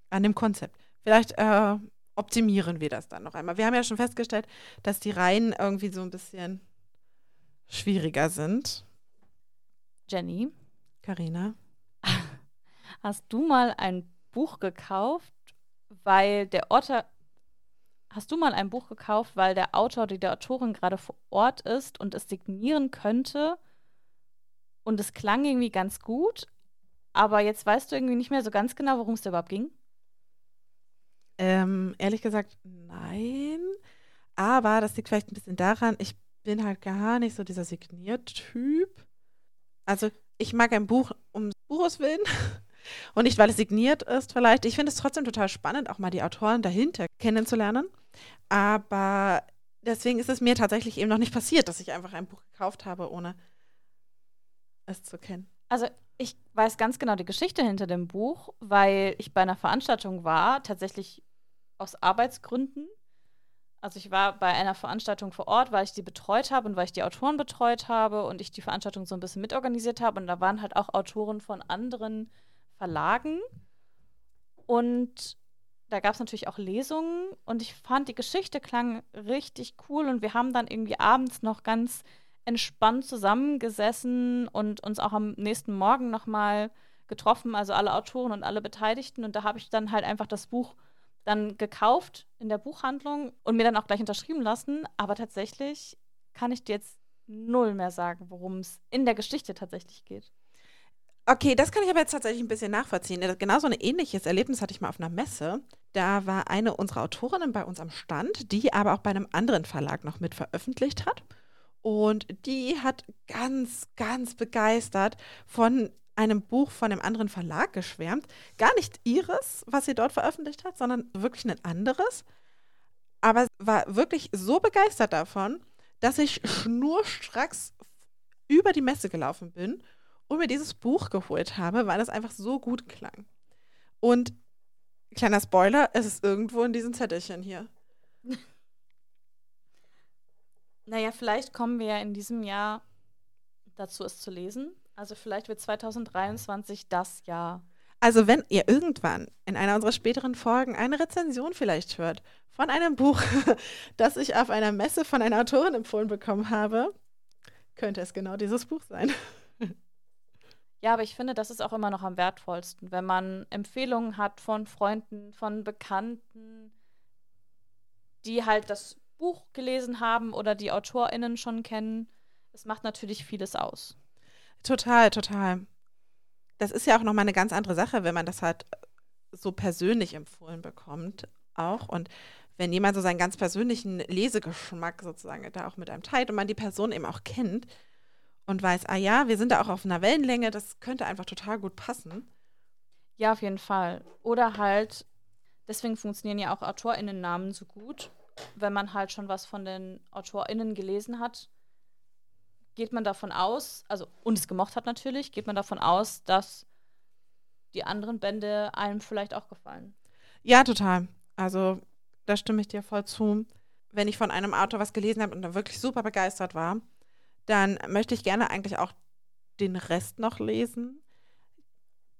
An dem Konzept. Vielleicht äh, optimieren wir das dann noch einmal. Wir haben ja schon festgestellt, dass die Reihen irgendwie so ein bisschen schwieriger sind. Jenny. Karina. Hast du mal ein Buch gekauft, weil der Autor. Hast du mal ein Buch gekauft, weil der Autor oder die Autorin gerade vor Ort ist und es signieren könnte? Und es klang irgendwie ganz gut, aber jetzt weißt du irgendwie nicht mehr so ganz genau, worum es überhaupt ging? Ähm, ehrlich gesagt, nein. Aber das liegt vielleicht ein bisschen daran, ich bin halt gar nicht so dieser Signiertyp. Also ich mag ein Buch um Buches willen und nicht, weil es signiert ist vielleicht. Ich finde es trotzdem total spannend, auch mal die Autoren dahinter kennenzulernen. Aber deswegen ist es mir tatsächlich eben noch nicht passiert, dass ich einfach ein Buch gekauft habe, ohne es zu kennen. Also ich weiß ganz genau die Geschichte hinter dem Buch, weil ich bei einer Veranstaltung war, tatsächlich aus Arbeitsgründen. Also ich war bei einer Veranstaltung vor Ort, weil ich die betreut habe und weil ich die Autoren betreut habe und ich die Veranstaltung so ein bisschen mitorganisiert habe. Und da waren halt auch Autoren von anderen Verlagen. Und da gab es natürlich auch Lesungen und ich fand, die Geschichte klang richtig cool und wir haben dann irgendwie abends noch ganz entspannt zusammengesessen und uns auch am nächsten Morgen nochmal getroffen, also alle Autoren und alle Beteiligten. Und da habe ich dann halt einfach das Buch dann gekauft in der Buchhandlung und mir dann auch gleich unterschrieben lassen. Aber tatsächlich kann ich dir jetzt null mehr sagen, worum es in der Geschichte tatsächlich geht. Okay, das kann ich aber jetzt tatsächlich ein bisschen nachvollziehen. Genau so ein ähnliches Erlebnis hatte ich mal auf einer Messe. Da war eine unserer Autorinnen bei uns am Stand, die aber auch bei einem anderen Verlag noch mit veröffentlicht hat. Und die hat ganz, ganz begeistert von einem Buch von einem anderen Verlag geschwärmt. Gar nicht ihres, was sie dort veröffentlicht hat, sondern wirklich ein anderes. Aber war wirklich so begeistert davon, dass ich schnurstracks über die Messe gelaufen bin und mir dieses Buch geholt habe, weil es einfach so gut klang. Und kleiner Spoiler, es ist irgendwo in diesen Zettelchen hier. Naja, vielleicht kommen wir ja in diesem Jahr dazu, es zu lesen. Also vielleicht wird 2023 das Jahr. Also wenn ihr irgendwann in einer unserer späteren Folgen eine Rezension vielleicht hört von einem Buch, das ich auf einer Messe von einer Autorin empfohlen bekommen habe, könnte es genau dieses Buch sein. Ja, aber ich finde, das ist auch immer noch am wertvollsten, wenn man Empfehlungen hat von Freunden, von Bekannten, die halt das Buch gelesen haben oder die AutorInnen schon kennen. Es macht natürlich vieles aus. Total, total. Das ist ja auch nochmal eine ganz andere Sache, wenn man das halt so persönlich empfohlen bekommt auch. Und wenn jemand so seinen ganz persönlichen Lesegeschmack sozusagen da auch mit einem teilt und man die Person eben auch kennt und weiß, ah ja, wir sind da auch auf einer Wellenlänge, das könnte einfach total gut passen. Ja, auf jeden Fall. Oder halt, deswegen funktionieren ja auch AutorInnen-Namen so gut, wenn man halt schon was von den AutorInnen gelesen hat, geht man davon aus, also und es gemocht hat natürlich, geht man davon aus, dass die anderen Bände einem vielleicht auch gefallen. Ja, total. Also da stimme ich dir voll zu. wenn ich von einem Autor was gelesen habe und da wirklich super begeistert war, dann möchte ich gerne eigentlich auch den Rest noch lesen.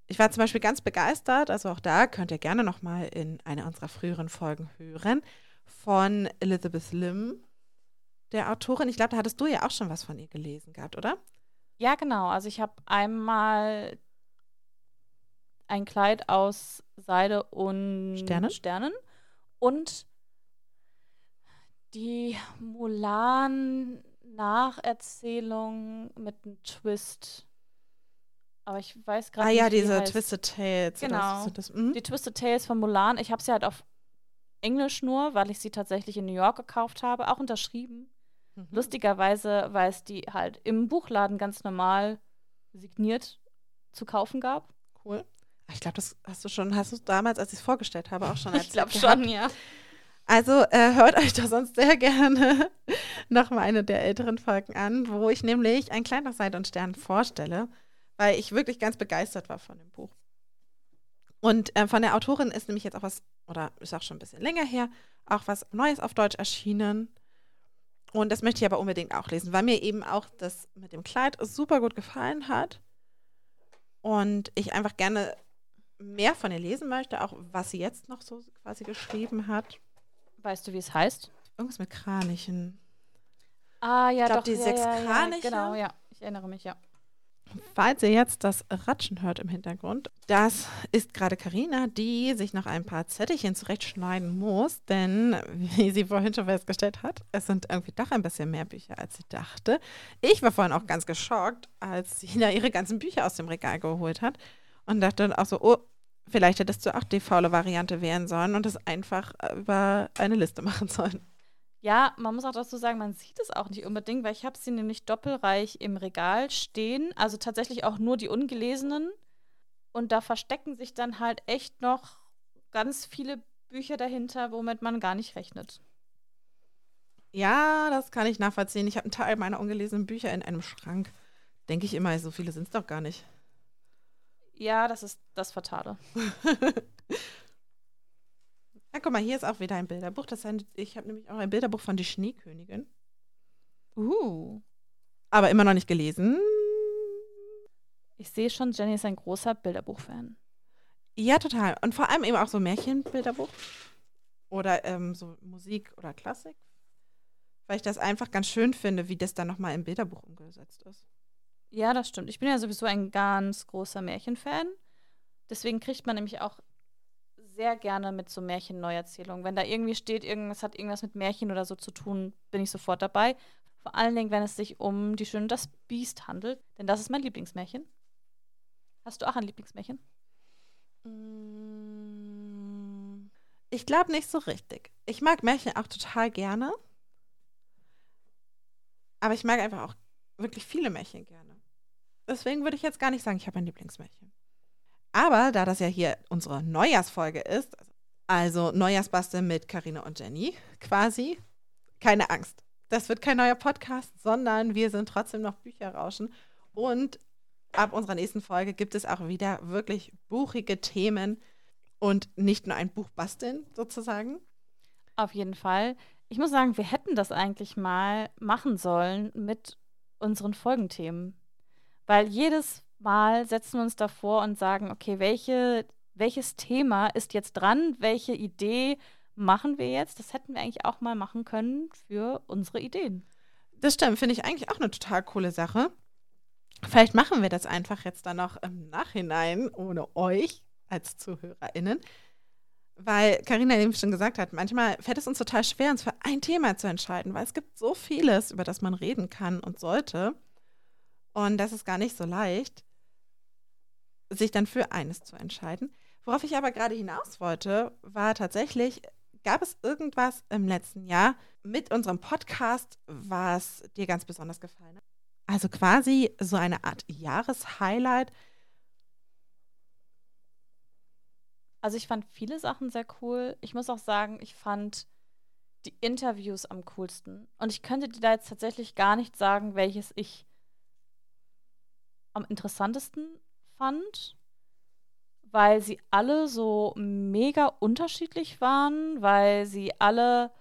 Ich war zum Beispiel ganz begeistert, also auch da könnt ihr gerne noch mal in einer unserer früheren Folgen hören, von Elizabeth Lim, der Autorin. Ich glaube, da hattest du ja auch schon was von ihr gelesen gehabt, oder? Ja, genau. Also ich habe einmal ein Kleid aus Seide und Sternen? Sternen und die Mulan-Nacherzählung mit einem Twist. Aber ich weiß gerade Ah nicht, ja, wie die diese heißt. Twisted Tales. Genau. so das, mhm. Die Twisted Tales von Mulan. Ich habe sie halt auf Englisch nur, weil ich sie tatsächlich in New York gekauft habe, auch unterschrieben. Mhm. Lustigerweise, weil es die halt im Buchladen ganz normal signiert zu kaufen gab. Cool. Ah, Ich glaube, das hast du schon, hast du damals, als ich es vorgestellt habe, auch schon Ich glaube erzählt schon, ja. Also äh, hört euch doch sonst sehr gerne noch mal eine der älteren Folgen an, wo ich nämlich ein kleiner Seid und Stern vorstelle, weil ich wirklich ganz begeistert war von dem Buch. Und äh, von der Autorin ist nämlich jetzt auch was, oder ist auch schon ein bisschen länger her, auch was Neues auf Deutsch erschienen. Und das möchte ich aber unbedingt auch lesen, weil mir eben auch das mit dem Kleid super gut gefallen hat. Und ich einfach gerne mehr von ihr lesen möchte, auch was sie jetzt noch so quasi geschrieben hat. Weißt du, wie es heißt? Irgendwas mit Kranichen. Ah, ja, Ich glaub, doch. die ja, sechs ja, ja, Kraniche. Genau, ja. Ich erinnere mich, ja. Falls ihr jetzt das Ratschen hört im Hintergrund, das ist gerade Karina, die sich noch ein paar Zettelchen zurechtschneiden muss, denn wie sie vorhin schon festgestellt hat, es sind irgendwie doch ein bisschen mehr Bücher, als sie dachte. Ich war vorhin auch ganz geschockt, als sie da ihre ganzen Bücher aus dem Regal geholt hat und dachte dann auch so, oh, vielleicht hättest du auch die faule Variante wählen sollen und das einfach über eine Liste machen sollen. Ja, man muss auch dazu sagen, man sieht es auch nicht unbedingt, weil ich habe sie nämlich doppelreich im Regal stehen, also tatsächlich auch nur die ungelesenen. Und da verstecken sich dann halt echt noch ganz viele Bücher dahinter, womit man gar nicht rechnet. Ja, das kann ich nachvollziehen. Ich habe einen Teil meiner ungelesenen Bücher in einem Schrank. Denke ich immer, so viele sind es doch gar nicht. Ja, das ist das Fatale. Ja, guck mal, hier ist auch wieder ein Bilderbuch. Das ein, ich habe nämlich auch ein Bilderbuch von Die Schneekönigin. Uh. Aber immer noch nicht gelesen. Ich sehe schon, Jenny ist ein großer Bilderbuch-Fan. Ja, total. Und vor allem eben auch so Märchenbilderbuch. Oder ähm, so Musik oder Klassik. Weil ich das einfach ganz schön finde, wie das dann nochmal im Bilderbuch umgesetzt ist. Ja, das stimmt. Ich bin ja sowieso ein ganz großer Märchenfan. Deswegen kriegt man nämlich auch sehr gerne mit so Märchen-Neuerzählungen. Wenn da irgendwie steht, irgendwas hat irgendwas mit Märchen oder so zu tun, bin ich sofort dabei. Vor allen Dingen, wenn es sich um Die Schöne das Biest handelt. Denn das ist mein Lieblingsmärchen. Hast du auch ein Lieblingsmärchen? Mm, Ich glaube nicht so richtig. Ich mag Märchen auch total gerne. Aber ich mag einfach auch wirklich viele Märchen gerne. Deswegen würde ich jetzt gar nicht sagen, ich habe ein Lieblingsmärchen. Aber da das ja hier unsere Neujahrsfolge ist, also Neujahrsbasteln mit Karina und Jenny quasi, keine Angst. Das wird kein neuer Podcast, sondern wir sind trotzdem noch Bücherrauschen. Und ab unserer nächsten Folge gibt es auch wieder wirklich buchige Themen und nicht nur ein Buch basteln sozusagen. Auf jeden Fall. Ich muss sagen, wir hätten das eigentlich mal machen sollen mit unseren Folgenthemen. Weil jedes Mal setzen wir uns davor und sagen, okay, welche, welches Thema ist jetzt dran? Welche Idee machen wir jetzt? Das hätten wir eigentlich auch mal machen können für unsere Ideen. Das stimmt, finde ich eigentlich auch eine total coole Sache. Vielleicht machen wir das einfach jetzt dann noch im Nachhinein ohne euch als ZuhörerInnen. Weil Karina eben schon gesagt hat, manchmal fällt es uns total schwer, uns für ein Thema zu entscheiden, weil es gibt so vieles, über das man reden kann und sollte. Und das ist gar nicht so leicht, sich dann für eines zu entscheiden. Worauf ich aber gerade hinaus wollte, war tatsächlich, gab es irgendwas im letzten Jahr mit unserem Podcast, was dir ganz besonders gefallen hat? Also quasi so eine Art Jahreshighlight. Also ich fand viele Sachen sehr cool. Ich muss auch sagen, ich fand die Interviews am coolsten. Und ich könnte dir da jetzt tatsächlich gar nicht sagen, welches ich am interessantesten fand, weil sie alle so mega unterschiedlich waren, weil sie alle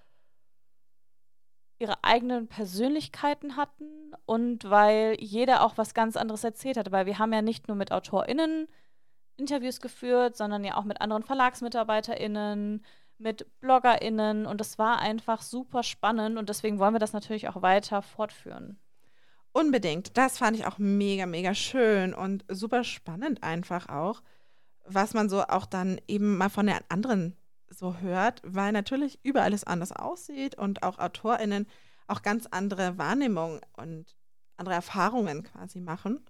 ihre eigenen Persönlichkeiten hatten und weil jeder auch was ganz anderes erzählt hat. Weil wir haben ja nicht nur mit AutorInnen Interviews geführt, sondern ja auch mit anderen VerlagsmitarbeiterInnen, mit BloggerInnen und das war einfach super spannend und deswegen wollen wir das natürlich auch weiter fortführen. Unbedingt. Das fand ich auch mega, mega schön und super spannend einfach auch, was man so auch dann eben mal von den anderen so hört, weil natürlich überall es anders aussieht und auch AutorInnen auch ganz andere Wahrnehmungen und andere Erfahrungen quasi machen.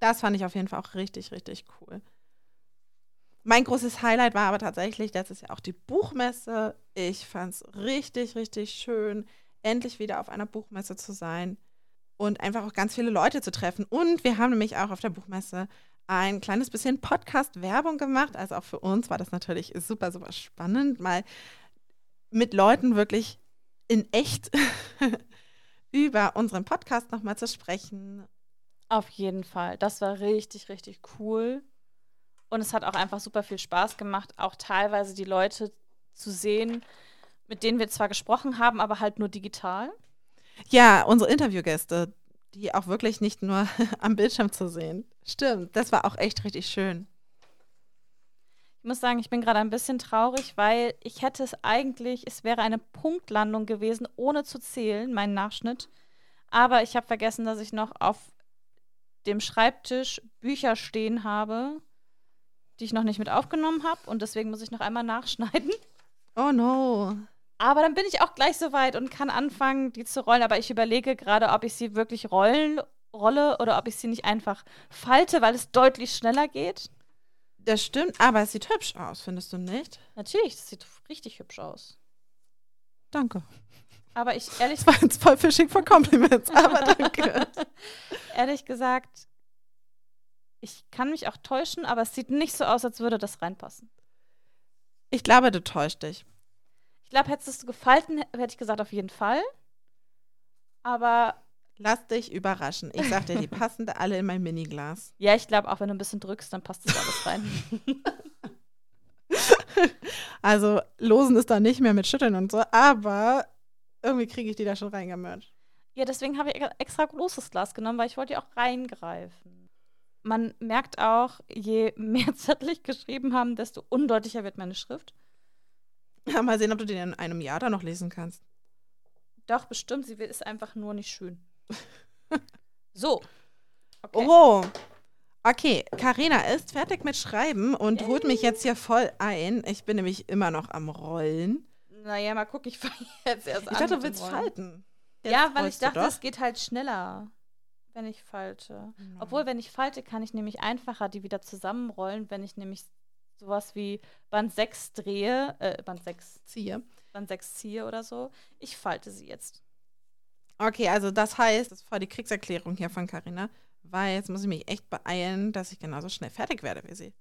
Das fand ich auf jeden Fall auch richtig, richtig cool. Mein großes Highlight war aber tatsächlich, das ist ja auch die Buchmesse. Ich fand es richtig, richtig schön, endlich wieder auf einer Buchmesse zu sein und einfach auch ganz viele Leute zu treffen. Und wir haben nämlich auch auf der Buchmesse ein kleines bisschen Podcast-Werbung gemacht. Also auch für uns war das natürlich super, super spannend, mal mit Leuten wirklich in echt über unseren Podcast nochmal zu sprechen. Auf jeden Fall. Das war richtig, richtig cool. Und es hat auch einfach super viel Spaß gemacht, auch teilweise die Leute zu sehen, mit denen wir zwar gesprochen haben, aber halt nur digital. Ja, unsere Interviewgäste, die auch wirklich nicht nur am Bildschirm zu sehen. Stimmt, das war auch echt richtig schön. Ich muss sagen, ich bin gerade ein bisschen traurig, weil ich hätte es eigentlich, es wäre eine Punktlandung gewesen, ohne zu zählen, mein Nachschnitt. Aber ich habe vergessen, dass ich noch auf dem Schreibtisch Bücher stehen habe, die ich noch nicht mit aufgenommen habe. Und deswegen muss ich noch einmal nachschneiden. Oh no. Aber dann bin ich auch gleich so weit und kann anfangen, die zu rollen. Aber ich überlege gerade, ob ich sie wirklich rollen, rolle oder ob ich sie nicht einfach falte, weil es deutlich schneller geht. Das stimmt, aber es sieht hübsch aus, findest du nicht? Natürlich, es sieht richtig hübsch aus. Danke. Aber ich ehrlich. Das war jetzt voll Fishing for Compliments, aber danke. ehrlich gesagt, ich kann mich auch täuschen, aber es sieht nicht so aus, als würde das reinpassen. Ich glaube, du täuscht dich glaube, hättest du gefalten, hätte ich gesagt, auf jeden Fall. Aber. Lass dich überraschen. Ich sag dir, die passen da alle in mein Miniglas. Ja, ich glaube, auch wenn du ein bisschen drückst, dann passt das alles rein. also, losen ist da nicht mehr mit Schütteln und so, aber irgendwie kriege ich die da schon reingemercht. Ja, deswegen habe ich extra großes Glas genommen, weil ich wollte ja auch reingreifen. Man merkt auch, je mehr Zettel ich geschrieben haben, desto undeutlicher wird meine Schrift. Ja, mal sehen, ob du den in einem Jahr da noch lesen kannst. Doch, bestimmt. Sie ist einfach nur nicht schön. so. Okay. Oh. Okay, Karina ist fertig mit Schreiben und Yay. holt mich jetzt hier voll ein. Ich bin nämlich immer noch am Rollen. Naja, mal gucken, ich fange jetzt erst ich an. Ich dachte, du willst falten. Jetzt ja, weil ich dachte, es geht halt schneller, wenn ich falte. No. Obwohl, wenn ich falte, kann ich nämlich einfacher die wieder zusammenrollen, wenn ich nämlich sowas wie Band 6 drehe, äh, Band 6 ziehe. Band 6 ziehe oder so. Ich falte sie jetzt. Okay, also das heißt, das voll die Kriegserklärung hier von Carina, weil jetzt muss ich mich echt beeilen, dass ich genauso schnell fertig werde wie sie.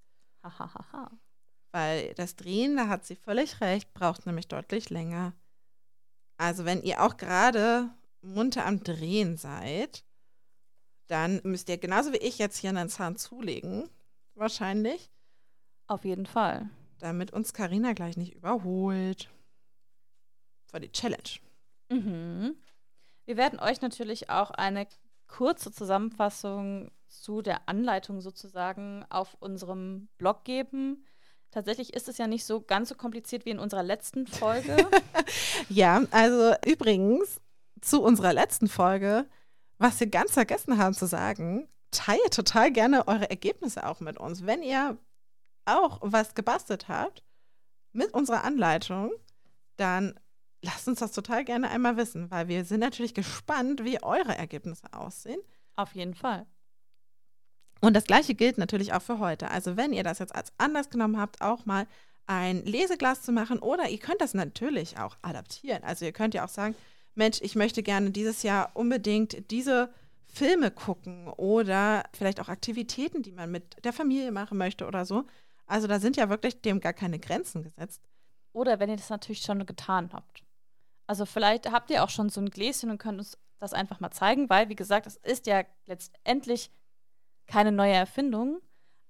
Hahaha. weil das Drehen, da hat sie völlig recht, braucht nämlich deutlich länger. Also wenn ihr auch gerade munter am Drehen seid, dann müsst ihr genauso wie ich jetzt hier einen Zahn zulegen, wahrscheinlich. Auf jeden Fall. Damit uns Karina gleich nicht überholt. Das war die Challenge. Mhm. Wir werden euch natürlich auch eine kurze Zusammenfassung zu der Anleitung sozusagen auf unserem Blog geben. Tatsächlich ist es ja nicht so ganz so kompliziert wie in unserer letzten Folge. ja, also übrigens zu unserer letzten Folge, was wir ganz vergessen haben zu sagen, teilt total gerne eure Ergebnisse auch mit uns. Wenn ihr auch was gebastelt habt mit unserer Anleitung, dann lasst uns das total gerne einmal wissen, weil wir sind natürlich gespannt, wie eure Ergebnisse aussehen. Auf jeden Fall. Und das gleiche gilt natürlich auch für heute. Also wenn ihr das jetzt als Anlass genommen habt, auch mal ein Leseglas zu machen oder ihr könnt das natürlich auch adaptieren. Also ihr könnt ja auch sagen, Mensch, ich möchte gerne dieses Jahr unbedingt diese Filme gucken oder vielleicht auch Aktivitäten, die man mit der Familie machen möchte oder so. Also da sind ja wirklich dem gar keine Grenzen gesetzt. Oder wenn ihr das natürlich schon getan habt. Also vielleicht habt ihr auch schon so ein Gläschen und könnt uns das einfach mal zeigen, weil, wie gesagt, es ist ja letztendlich keine neue Erfindung,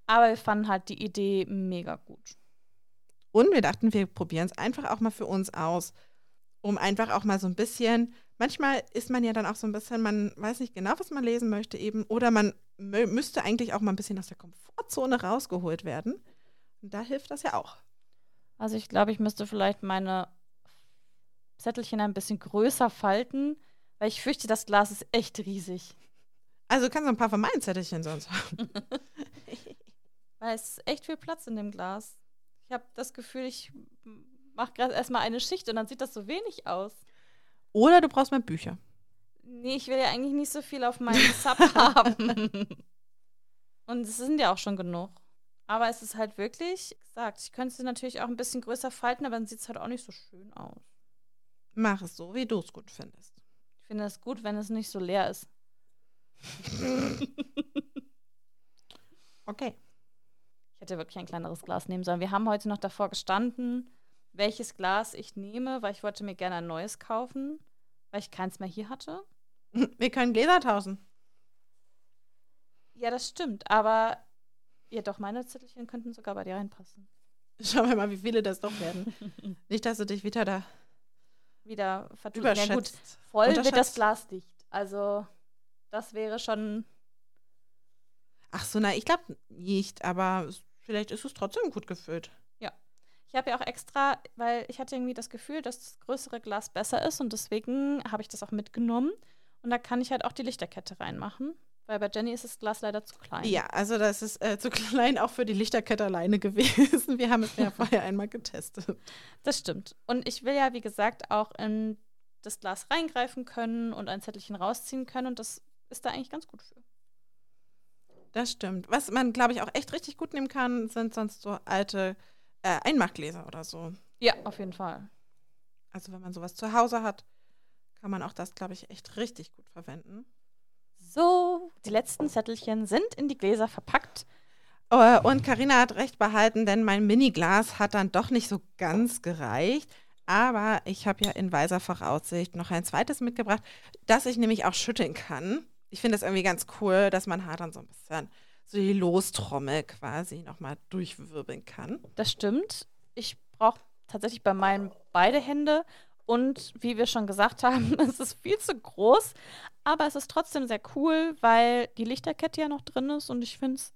aber wir fanden halt die Idee mega gut. Und wir dachten, wir probieren es einfach auch mal für uns aus. um einfach auch mal so ein bisschen, manchmal ist man ja dann auch so ein bisschen, man weiß nicht genau, was man lesen möchte eben, oder man müsste eigentlich auch mal ein bisschen aus der Komfortzone rausgeholt werden. Und da hilft das ja auch. Also ich glaube, ich müsste vielleicht meine Zettelchen ein bisschen größer falten, weil ich fürchte, das Glas ist echt riesig. Also du kannst ein paar von meinen Zettelchen sonst haben. weil es ist echt viel Platz in dem Glas. Ich habe das Gefühl, ich mache gerade erstmal eine Schicht und dann sieht das so wenig aus. Oder du brauchst mehr Bücher. Nee, ich will ja eigentlich nicht so viel auf meinem Sub haben. Und es sind ja auch schon genug. Aber es ist halt wirklich, gesagt, ich könnte sie natürlich auch ein bisschen größer falten, aber dann sieht es halt auch nicht so schön aus. Mach es so, wie du es gut findest. Ich finde es gut, wenn es nicht so leer ist. okay. Ich hätte wirklich ein kleineres Glas nehmen sollen. Wir haben heute noch davor gestanden, welches Glas ich nehme, weil ich wollte mir gerne ein neues kaufen, weil ich keins mehr hier hatte. Wir können Gläser tauschen. Ja, das stimmt, aber ja doch, meine Zettelchen könnten sogar bei dir reinpassen. Schauen wir mal, wie viele das doch werden. Nicht, dass du dich wieder da wieder vertust. Ja, gut, voll wird das Glas dicht. Also, das wäre schon. Ach so, na, ich glaube nicht, aber vielleicht ist es trotzdem gut gefüllt. Ich habe ja auch extra, weil ich hatte irgendwie das Gefühl, dass das größere Glas besser ist und deswegen habe ich das auch mitgenommen. Und da kann ich halt auch die Lichterkette reinmachen, weil bei Jenny ist das Glas leider zu klein. Ja, also das ist äh, zu klein auch für die Lichterkette alleine gewesen. Wir haben es ja vorher einmal getestet. Das stimmt. Und ich will ja, wie gesagt, auch in das Glas reingreifen können und ein Zettelchen rausziehen können und das ist da eigentlich ganz gut für. Das stimmt. Was man, glaube ich, auch echt richtig gut nehmen kann, sind sonst so alte äh, Einmachgläser oder so. Ja, auf jeden Fall. Also wenn man sowas zu Hause hat, kann man auch das, glaube ich, echt richtig gut verwenden. So, die letzten Zettelchen sind in die Gläser verpackt. Uh, und Karina hat recht behalten, denn mein Miniglas hat dann doch nicht so ganz gereicht. Aber ich habe ja in weiser Voraussicht noch ein zweites mitgebracht, das ich nämlich auch schütteln kann. Ich finde das irgendwie ganz cool, dass man halt dann so ein bisschen so die Lostrommel quasi nochmal durchwirbeln kann. Das stimmt. Ich brauche tatsächlich bei meinen beide Hände und wie wir schon gesagt haben, es ist viel zu groß, aber es ist trotzdem sehr cool, weil die Lichterkette ja noch drin ist und ich finde es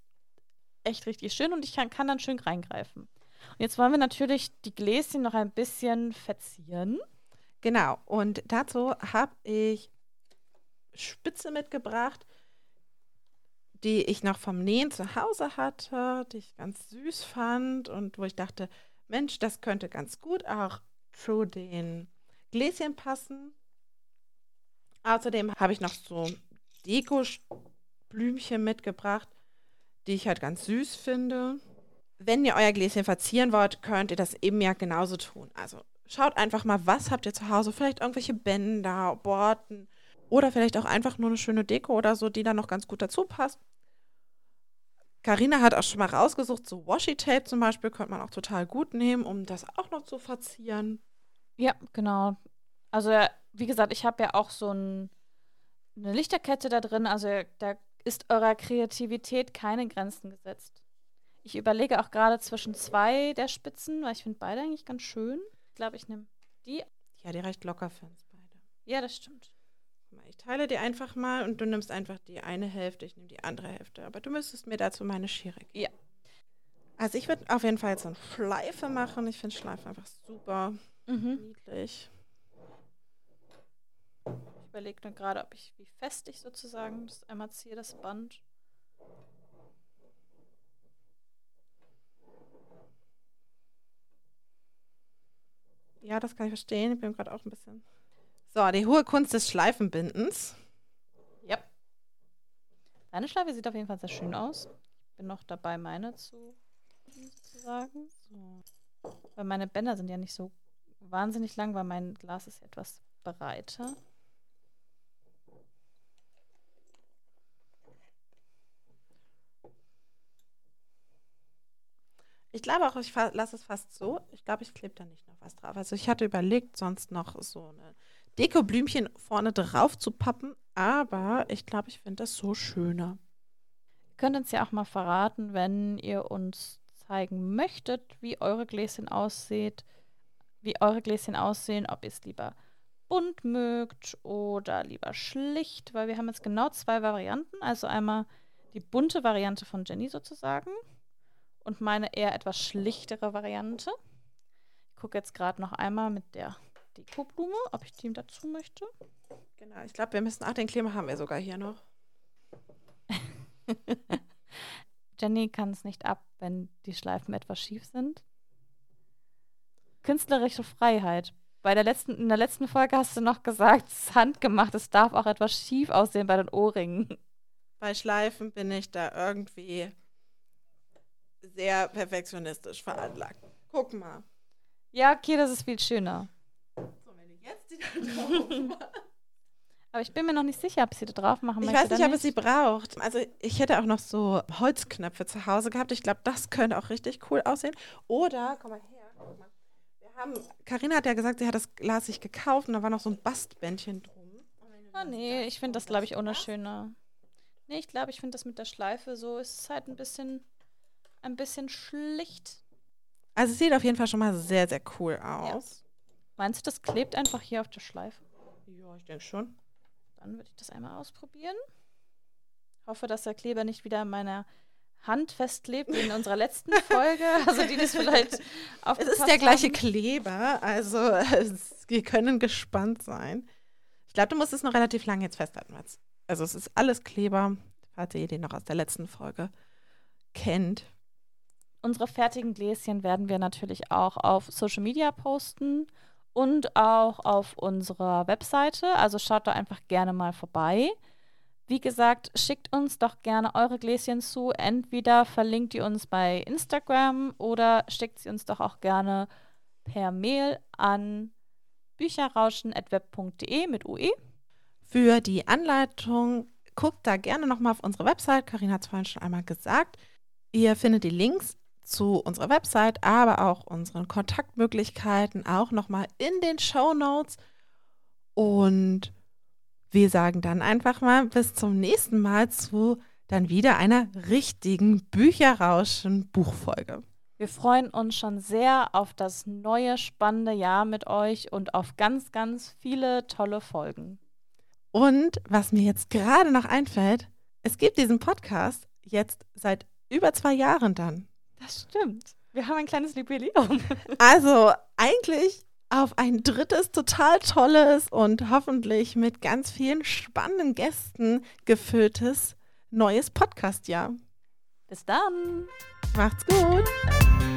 echt richtig schön und ich kann, kann dann schön reingreifen. Und jetzt wollen wir natürlich die Gläschen noch ein bisschen verzieren. Genau, und dazu habe ich Spitze mitgebracht die ich noch vom Nähen zu Hause hatte, die ich ganz süß fand und wo ich dachte, Mensch, das könnte ganz gut auch zu den Gläschen passen. Außerdem habe ich noch so Deko-Blümchen mitgebracht, die ich halt ganz süß finde. Wenn ihr euer Gläschen verzieren wollt, könnt ihr das eben ja genauso tun. Also schaut einfach mal, was habt ihr zu Hause? Vielleicht irgendwelche Bänder, Borten oder vielleicht auch einfach nur eine schöne Deko oder so, die dann noch ganz gut dazu passt. Carina hat auch schon mal rausgesucht, so Washi-Tape zum Beispiel könnte man auch total gut nehmen, um das auch noch zu verzieren. Ja, genau. Also, wie gesagt, ich habe ja auch so ein, eine Lichterkette da drin. Also, da ist eurer Kreativität keine Grenzen gesetzt. Ich überlege auch gerade zwischen zwei der Spitzen, weil ich finde beide eigentlich ganz schön. Ich glaube, ich nehme die. Ja, die reicht locker für uns beide. Ja, das stimmt ich teile dir einfach mal und du nimmst einfach die eine Hälfte, ich nehme die andere Hälfte. Aber du müsstest mir dazu meine Schere geben. Ja. Also ich würde auf jeden Fall jetzt so eine Schleife machen. Ich finde Schleife einfach super mhm. niedlich. Ich überlege nur gerade, ob ich, wie fest ich sozusagen das einmal ziehe, das Band. Ja, das kann ich verstehen. Ich bin gerade auch ein bisschen so, die hohe Kunst des Schleifenbindens. Ja. Deine Schleife sieht auf jeden Fall sehr schön aus. Ich bin noch dabei, meine zu sozusagen. So. Weil meine Bänder sind ja nicht so wahnsinnig lang, weil mein Glas ist etwas breiter. Ich glaube auch, ich lasse es fast so. Ich glaube, ich klebe da nicht noch was drauf. Also ich hatte überlegt, sonst noch so eine Dekoblümchen vorne drauf zu pappen, aber ich glaube, ich finde das so schöner. Ihr könnt uns ja auch mal verraten, wenn ihr uns zeigen möchtet, wie eure Gläschen aussieht, wie eure Gläschen aussehen, ob ihr es lieber bunt mögt oder lieber schlicht, weil wir haben jetzt genau zwei Varianten. Also einmal die bunte Variante von Jenny sozusagen und meine eher etwas schlichtere Variante. Ich gucke jetzt gerade noch einmal mit der Dekoblume, ob ich die dazu möchte. Genau, ich glaube, wir müssen, ach, den Kleber haben wir sogar hier noch. Jenny kann es nicht ab, wenn die Schleifen etwas schief sind. Künstlerische Freiheit. Bei der letzten, in der letzten Folge hast du noch gesagt, es ist handgemacht, es darf auch etwas schief aussehen bei den Ohrringen. Bei Schleifen bin ich da irgendwie sehr perfektionistisch veranlagt. Guck mal. Ja, okay, das ist viel schöner. So, wenn du jetzt die da drauf. Aber ich bin mir noch nicht sicher, ob ich sie da drauf machen Ich möchte. weiß nicht, ob es sie braucht. Also ich hätte auch noch so Holzknöpfe zu Hause gehabt. Ich glaube, das könnte auch richtig cool aussehen. Oder, komm mal her. Carina hat ja gesagt, sie hat das Glas sich gekauft und da war noch so ein Bastbändchen drum. Ah, nee, ich finde das, glaube ich, ohne schöner. Nee, ich glaube, ich finde das mit der Schleife so, ist es halt ein bisschen, ein bisschen schlicht. Also es sieht auf jeden Fall schon mal sehr, sehr cool aus. Meinst du, das klebt einfach hier auf der Schleife? Ja, ich denke schon. Dann würde ich das einmal ausprobieren. Hoffe, dass der Kleber nicht wieder an meiner Hand festklebt wie in unserer letzten Folge. Also die das vielleicht auf Es ist der gleiche Kleber, also es, wir können gespannt sein. Ich glaube, du musst es noch relativ lange jetzt festhalten. Mats. Also es ist alles Kleber, falls ihr den noch aus der letzten Folge kennt. Unsere fertigen Gläschen werden wir natürlich auch auf Social Media posten und auch auf unserer Webseite. Also schaut da einfach gerne mal vorbei. Wie gesagt, schickt uns doch gerne eure Gläschen zu. Entweder verlinkt ihr uns bei Instagram oder schickt sie uns doch auch gerne per Mail an bücherrauschen.web.de mit UE. Für die Anleitung guckt da gerne nochmal auf unsere Website. Karin hat es vorhin schon einmal gesagt. Ihr findet die Links zu unserer Website, aber auch unseren Kontaktmöglichkeiten auch nochmal in den Show Notes. Und wir sagen dann einfach mal bis zum nächsten Mal zu dann wieder einer richtigen Bücherrauschen Buchfolge. Wir freuen uns schon sehr auf das neue spannende Jahr mit euch und auf ganz, ganz viele tolle Folgen. Und was mir jetzt gerade noch einfällt, es gibt diesen Podcast jetzt seit über zwei Jahren dann. Das stimmt. Wir haben ein kleines Jubiläum. Also eigentlich auf ein drittes total tolles und hoffentlich mit ganz vielen spannenden Gästen gefülltes neues Podcast-Jahr. Bis dann. Macht's gut!